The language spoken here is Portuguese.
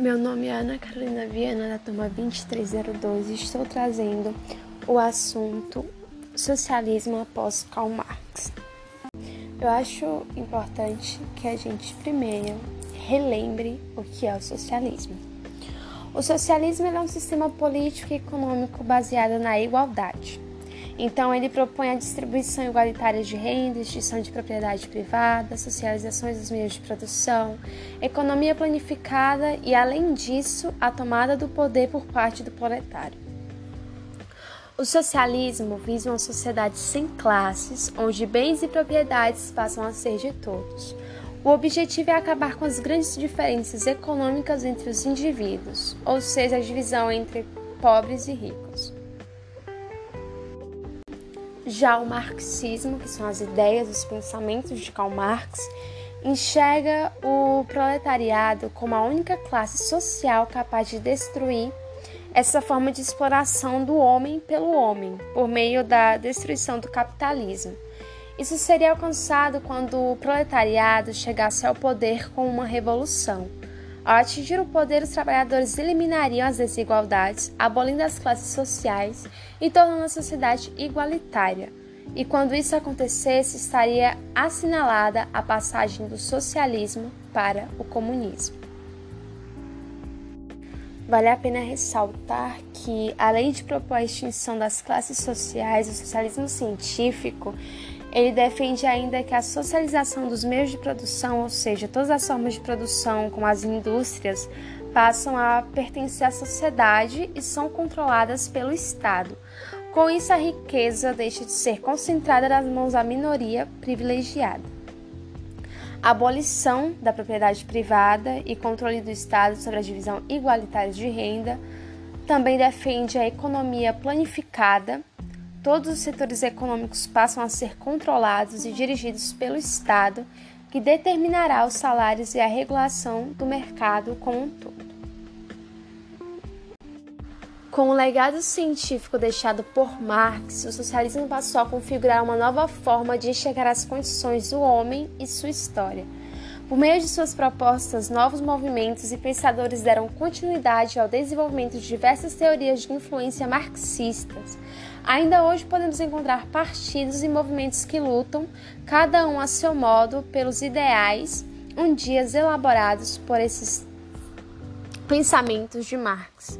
Meu nome é Ana Carolina Viana, da turma 2302, e estou trazendo o assunto socialismo após Karl Marx. Eu acho importante que a gente primeiro relembre o que é o socialismo. O socialismo é um sistema político e econômico baseado na igualdade então, ele propõe a distribuição igualitária de renda, extinção de propriedade privada, socializações dos meios de produção, economia planificada e, além disso, a tomada do poder por parte do proletário. O socialismo visa uma sociedade sem classes, onde bens e propriedades passam a ser de todos. O objetivo é acabar com as grandes diferenças econômicas entre os indivíduos, ou seja, a divisão entre pobres e ricos. Já o marxismo, que são as ideias, os pensamentos de Karl Marx, enxerga o proletariado como a única classe social capaz de destruir essa forma de exploração do homem pelo homem, por meio da destruição do capitalismo. Isso seria alcançado quando o proletariado chegasse ao poder com uma revolução. Ao atingir o poder, os trabalhadores eliminariam as desigualdades, abolindo as classes sociais e tornando a sociedade igualitária. E quando isso acontecesse, estaria assinalada a passagem do socialismo para o comunismo. Vale a pena ressaltar que, além de propor a extinção das classes sociais, o socialismo científico ele defende ainda que a socialização dos meios de produção, ou seja, todas as formas de produção, como as indústrias, passam a pertencer à sociedade e são controladas pelo Estado. Com isso, a riqueza deixa de ser concentrada nas mãos da minoria privilegiada. A abolição da propriedade privada e controle do Estado sobre a divisão igualitária de renda também defende a economia planificada todos os setores econômicos passam a ser controlados e dirigidos pelo Estado, que determinará os salários e a regulação do mercado como um todo. Com o legado científico deixado por Marx, o socialismo passou a configurar uma nova forma de enxergar as condições do homem e sua história. Por meio de suas propostas, novos movimentos e pensadores deram continuidade ao desenvolvimento de diversas teorias de influência marxistas, Ainda hoje podemos encontrar partidos e movimentos que lutam, cada um a seu modo, pelos ideais um dia elaborados por esses pensamentos de Marx.